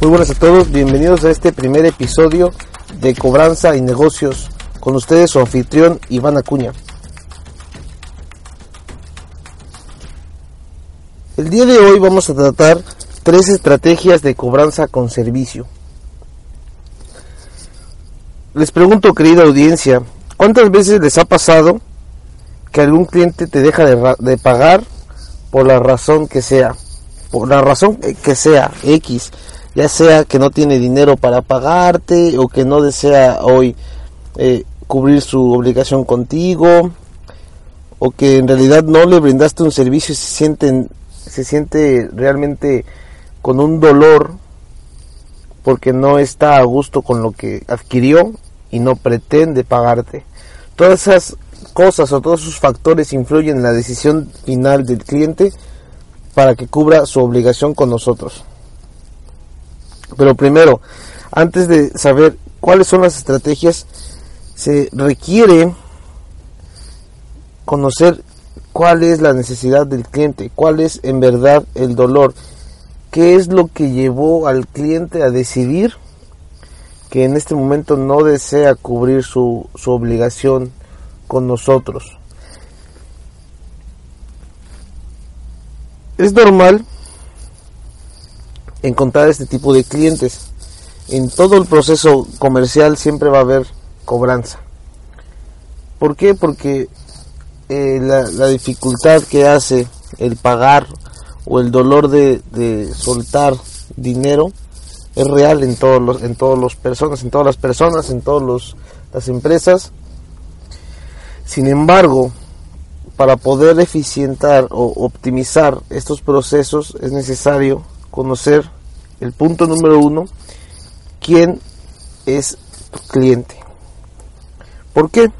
Muy buenas a todos, bienvenidos a este primer episodio de Cobranza y Negocios. Con ustedes su anfitrión Iván Acuña. El día de hoy vamos a tratar tres estrategias de cobranza con servicio. Les pregunto, querida audiencia, ¿cuántas veces les ha pasado que algún cliente te deja de, pagar por la razón que sea? Por la razón que sea, X ya sea que no tiene dinero para pagarte o que no desea hoy eh, cubrir su obligación contigo o que en realidad no le brindaste un servicio y se sienten se siente realmente con un dolor porque no está a gusto con lo que adquirió y no pretende pagarte. Todas esas cosas o todos esos factores influyen en la decisión final del cliente para que cubra su obligación con nosotros. Pero primero, antes de saber cuáles son las estrategias, se requiere conocer cuál es la necesidad del cliente, cuál es en verdad el dolor, qué es lo que llevó al cliente a decidir que en este momento no desea cubrir su, su obligación con nosotros. Es normal encontrar este tipo de clientes. En todo el proceso comercial siempre va a haber cobranza. ¿Por qué? Porque eh, la, dificultad que hace el pagar o el dolor de, de soltar dinero es real en todos los en todas las personas en todas las personas en todas las empresas sin embargo para poder eficientar o optimizar estos procesos es necesario conocer el punto número uno, quién es tu cliente. ¿Por qué?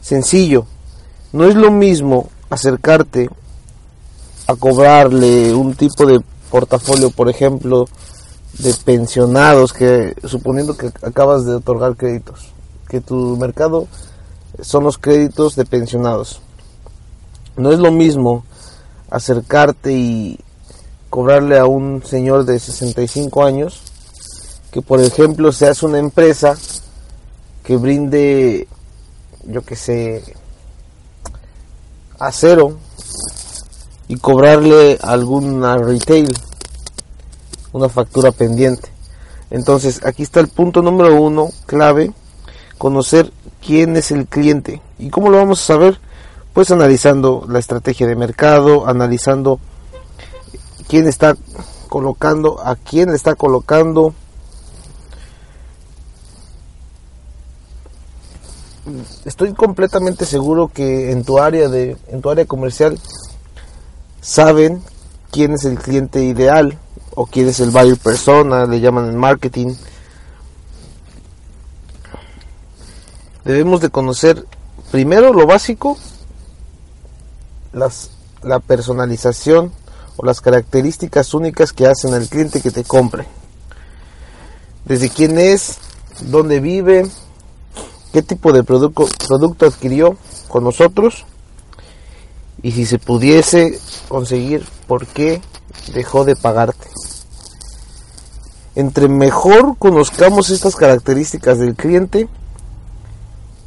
Sencillo, no es lo mismo acercarte a cobrarle un tipo de portafolio, por ejemplo, de pensionados, que suponiendo que acabas de otorgar créditos, que tu mercado son los créditos de pensionados. No es lo mismo acercarte y cobrarle a un señor de 65 años que por ejemplo se hace una empresa que brinde yo que sé acero y cobrarle alguna retail una factura pendiente. Entonces aquí está el punto número uno clave conocer quién es el cliente. Y cómo lo vamos a saber pues analizando la estrategia de mercado analizando quién está colocando, a quién está colocando. Estoy completamente seguro que en tu área de en tu área comercial saben quién es el cliente ideal o quién es el buyer persona, le llaman en marketing. Debemos de conocer primero lo básico, las, la personalización o las características únicas que hacen al cliente que te compre. Desde quién es, dónde vive, qué tipo de producto, producto adquirió con nosotros y si se pudiese conseguir por qué dejó de pagarte. Entre mejor conozcamos estas características del cliente,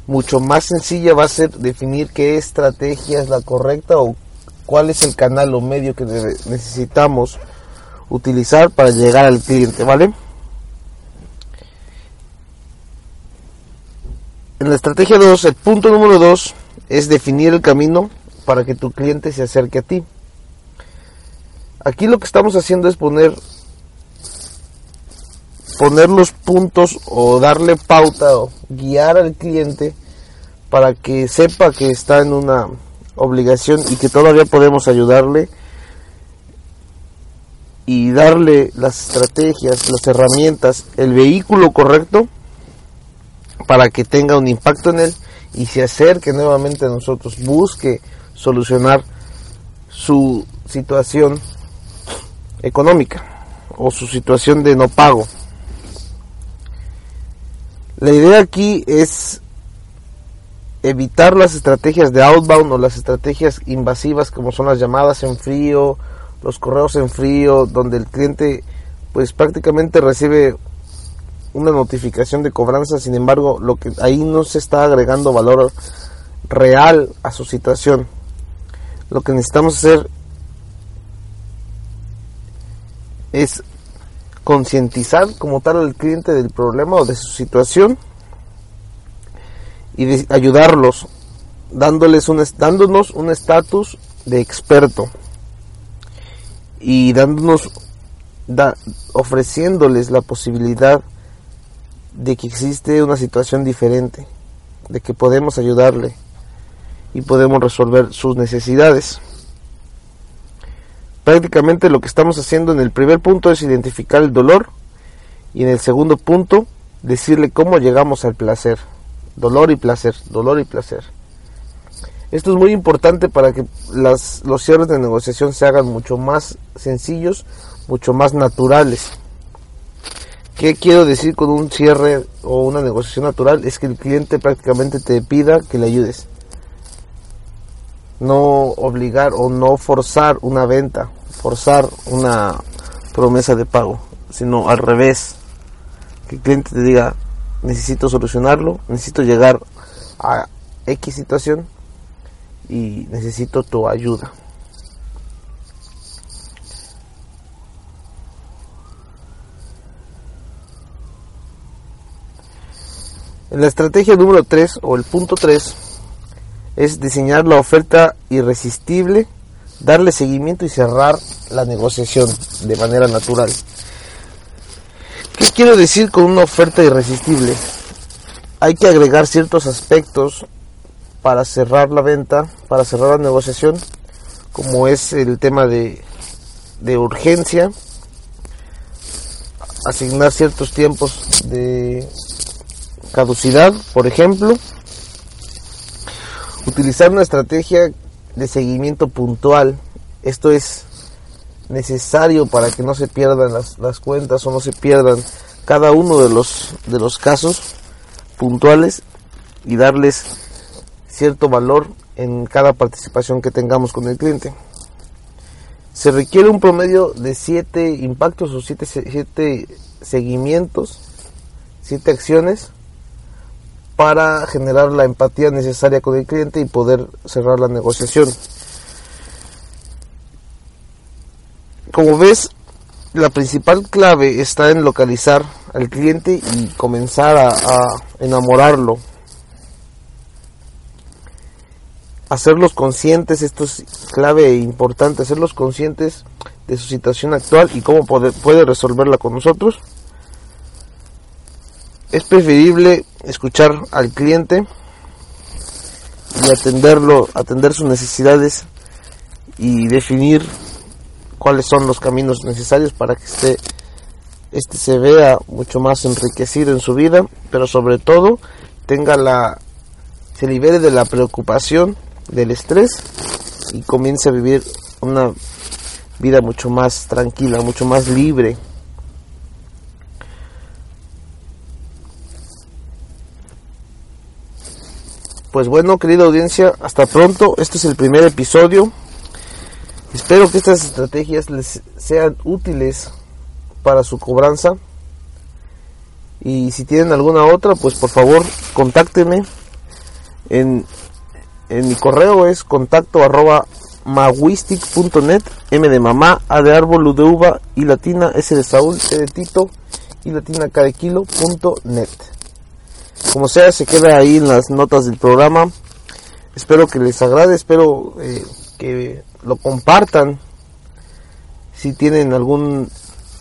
mucho más sencilla va a ser definir qué estrategia es la correcta o cuál es el canal o medio que necesitamos utilizar para llegar al cliente, ¿vale? En la estrategia 2, el punto número 2 es definir el camino para que tu cliente se acerque a ti. Aquí lo que estamos haciendo es poner poner los puntos o darle pauta o guiar al cliente para que sepa que está en una obligación y que todavía podemos ayudarle y darle las estrategias, las herramientas, el vehículo correcto para que tenga un impacto en él y se acerque nuevamente a nosotros, busque solucionar su situación económica o su situación de no pago. La idea aquí es evitar las estrategias de outbound o las estrategias invasivas como son las llamadas en frío, los correos en frío, donde el cliente pues prácticamente recibe una notificación de cobranza, sin embargo, lo que ahí no se está agregando valor real a su situación. Lo que necesitamos hacer es concientizar como tal al cliente del problema o de su situación y ayudarlos dándoles un, dándonos un estatus de experto y dándonos ofreciéndoles la posibilidad de que existe una situación diferente, de que podemos ayudarle y podemos resolver sus necesidades. Prácticamente lo que estamos haciendo en el primer punto es identificar el dolor y en el segundo punto decirle cómo llegamos al placer. Dolor y placer, dolor y placer. Esto es muy importante para que las, los cierres de negociación se hagan mucho más sencillos, mucho más naturales. ¿Qué quiero decir con un cierre o una negociación natural? Es que el cliente prácticamente te pida que le ayudes. No obligar o no forzar una venta, forzar una promesa de pago, sino al revés. Que el cliente te diga, necesito solucionarlo, necesito llegar a X situación y necesito tu ayuda. La estrategia número 3 o el punto 3 es diseñar la oferta irresistible, darle seguimiento y cerrar la negociación de manera natural. ¿Qué quiero decir con una oferta irresistible? Hay que agregar ciertos aspectos para cerrar la venta, para cerrar la negociación, como es el tema de, de urgencia, asignar ciertos tiempos de caducidad, por ejemplo, utilizar una estrategia de seguimiento puntual, esto es necesario para que no se pierdan las, las cuentas o no se pierdan cada uno de los, de los casos puntuales y darles cierto valor en cada participación que tengamos con el cliente. Se requiere un promedio de 7 impactos o 7 siete, seguimientos, 7 acciones para generar la empatía necesaria con el cliente y poder cerrar la negociación. Como ves, la principal clave está en localizar al cliente y comenzar a, enamorarlo. Hacerlos conscientes, esto es clave e importante, hacerlos conscientes de su situación actual y cómo puede resolverla con nosotros es preferible escuchar al cliente y atenderlo, atender sus necesidades y definir cuáles son los caminos necesarios para que este, este se vea mucho más enriquecido en su vida, pero sobre todo tenga la se libere de la preocupación, del estrés y comience a vivir una vida mucho más tranquila, mucho más libre. Pues bueno, querida audiencia, hasta pronto. Este es el primer episodio. Espero que estas estrategias les sean útiles para su cobranza. Y si tienen alguna otra, pues por favor, contáctenme. En, en mi correo es contacto arroba mawistic.net, M de mamá, A de árbol, U de uva, y latina, S de Saúl, T de Tito, y latina, de kilo, punto net. Como sea, se queda ahí en las notas del programa. Espero que les agrade, espero eh, que lo compartan. Si tienen algún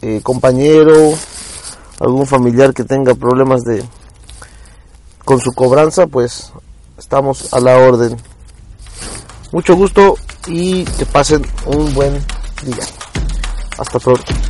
eh, compañero, algún familiar que tenga problemas de con su cobranza, pues estamos a la orden. Mucho gusto y que pasen un buen día. Hasta pronto.